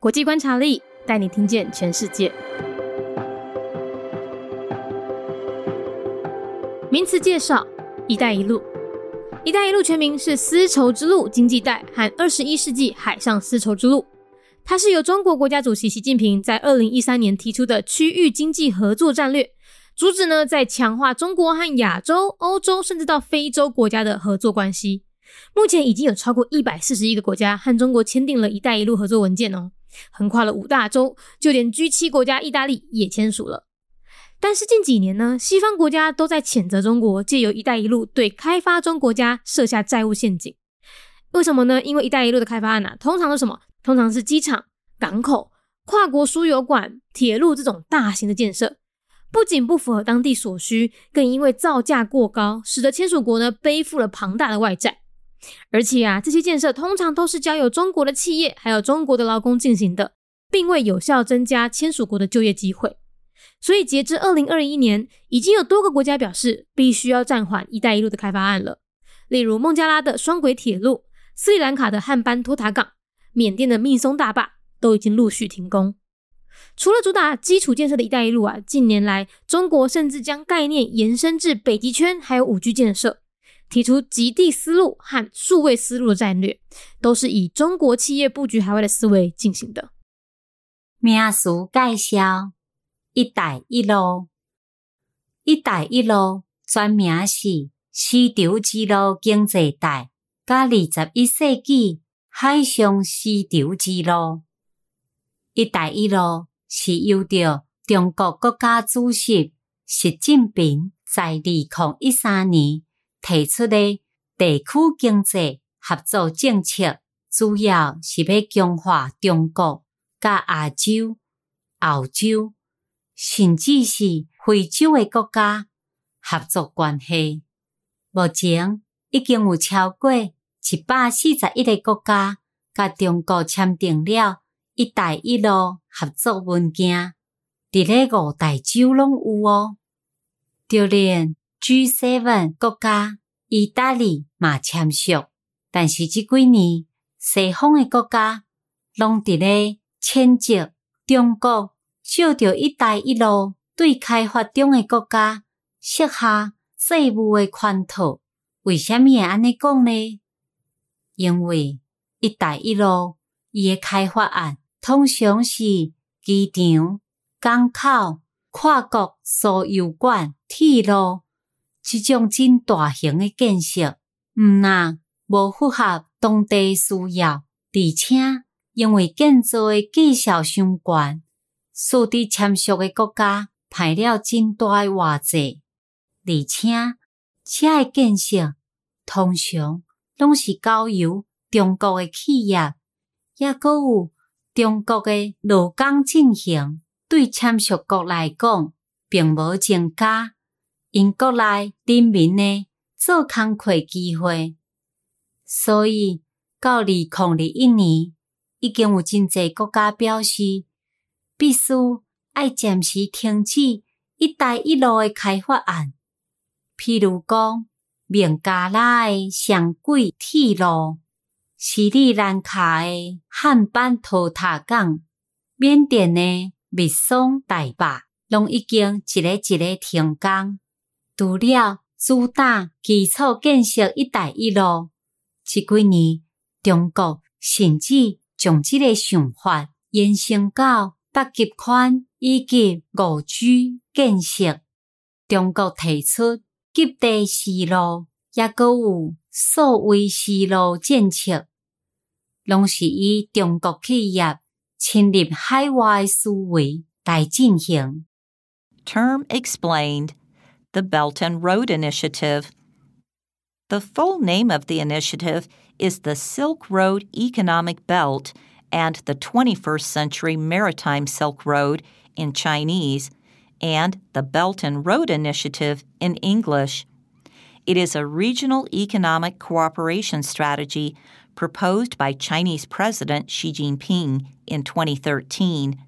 国际观察力带你听见全世界。名词介绍：一带一路。一带一路全名是丝绸之路经济带和二十一世纪海上丝绸之路。它是由中国国家主席习近平在二零一三年提出的区域经济合作战略，主旨呢在强化中国和亚洲、欧洲甚至到非洲国家的合作关系。目前已经有超过一百四十一个国家和中国签订了一带一路合作文件哦，横跨了五大洲，就连 G 七国家意大利也签署了。但是近几年呢，西方国家都在谴责中国借由“一带一路”对开发中国家设下债务陷阱。为什么呢？因为“一带一路”的开发案啊，通常是什么？通常是机场、港口、跨国输油管、铁路这种大型的建设，不仅不符合当地所需，更因为造价过高，使得签署国呢背负了庞大的外债。而且啊，这些建设通常都是交由中国的企业还有中国的劳工进行的，并未有效增加签署国的就业机会。所以，截至二零二一年，已经有多个国家表示必须要暂缓“一带一路”的开发案了。例如，孟加拉的双轨铁路、斯里兰卡的汉班托塔港、缅甸的密松大坝都已经陆续停工。除了主打基础建设的一带一路啊，近年来中国甚至将概念延伸至北极圈，还有五 G 建设，提出极地思路和数位思路的战略，都是以中国企业布局海外的思维进行的。名词介绍。一带一路，一带一路全名是丝绸之路经济带，甲二十一世纪海上丝绸之路。一带一路是由着中国国家主席习近平在二零一三年提出的地区经济合作政策，主要是要强化中国甲亚洲、澳洲。甚至是非洲的国家合作关系，目前已经有超过一百四十一个国家甲中国签订了“一带一路”合作文件，伫咧五大洲拢有哦。就连 G7 国家意大利嘛签署，但是即几年西方的国家拢伫咧谴责中国。受着“一带一路”对开发中的国家设下税务的圈套，为虾米会安尼讲呢？因为“一带一路”伊的开发案通常是机场、港口、跨国输油管、铁路即种真大型的建设，毋那无符合当地需要，而且因为建造的技术相关。数伫签署的国家排了真大诶外债，而且车诶建设通常拢是交由中国诶企业，抑阁有中国诶劳工进行。对签署国来讲，并无增加因国内人民诶做工课机会，所以到二零二一年，已经有真济国家表示。必须爱暂时停止“一带一路”的开发案，譬如讲，孟加拉的上轨铁路、斯里兰卡的汉班托塔港、缅甸的密松大坝，拢已经一个一个停工。除了主打基础建设“一带一路”，这几年中国甚至将这个想法延伸到。北极圈以及五 G 建设，中国提出极地丝路，也阁有数位丝路政策，拢是以中国企业侵入海外思维来进行。Term explained: the Belt and Road Initiative. The full name of the initiative is the Silk Road Economic Belt and the 21st Century Maritime Silk Road in Chinese, and the Belt and Road Initiative in English. It is a regional economic cooperation strategy proposed by Chinese President Xi Jinping in 2013,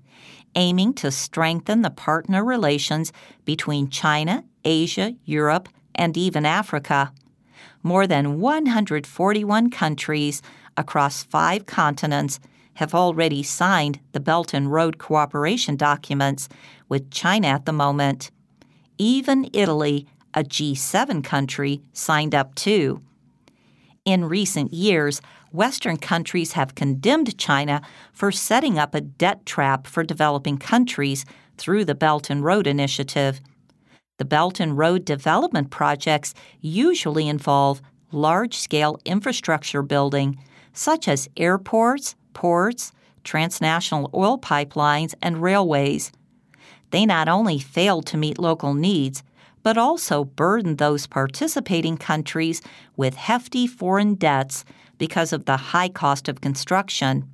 aiming to strengthen the partner relations between China, Asia, Europe, and even Africa. More than 141 countries across five continents have already signed the Belt and Road Cooperation documents with China at the moment. Even Italy, a G7 country, signed up too. In recent years, Western countries have condemned China for setting up a debt trap for developing countries through the Belt and Road Initiative. The Belt and Road development projects usually involve large scale infrastructure building, such as airports, ports, transnational oil pipelines, and railways. They not only fail to meet local needs, but also burden those participating countries with hefty foreign debts because of the high cost of construction.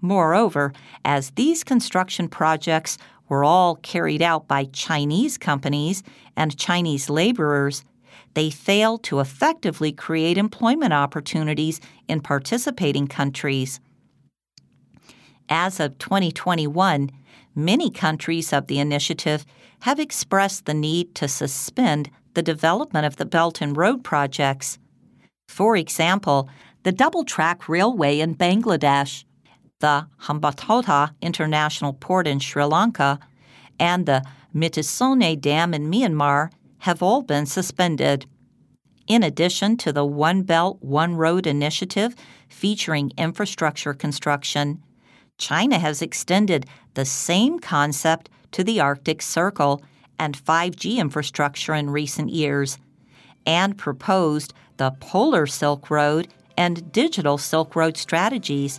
Moreover, as these construction projects were all carried out by Chinese companies and Chinese laborers, they failed to effectively create employment opportunities in participating countries. As of 2021, many countries of the initiative have expressed the need to suspend the development of the Belt and Road projects. For example, the double track railway in Bangladesh, the Hambantota International Port in Sri Lanka, and the Mitsone Dam in Myanmar have all been suspended. In addition to the One Belt, One Road initiative featuring infrastructure construction, China has extended the same concept to the Arctic Circle and 5G infrastructure in recent years, and proposed the Polar Silk Road and Digital Silk Road strategies,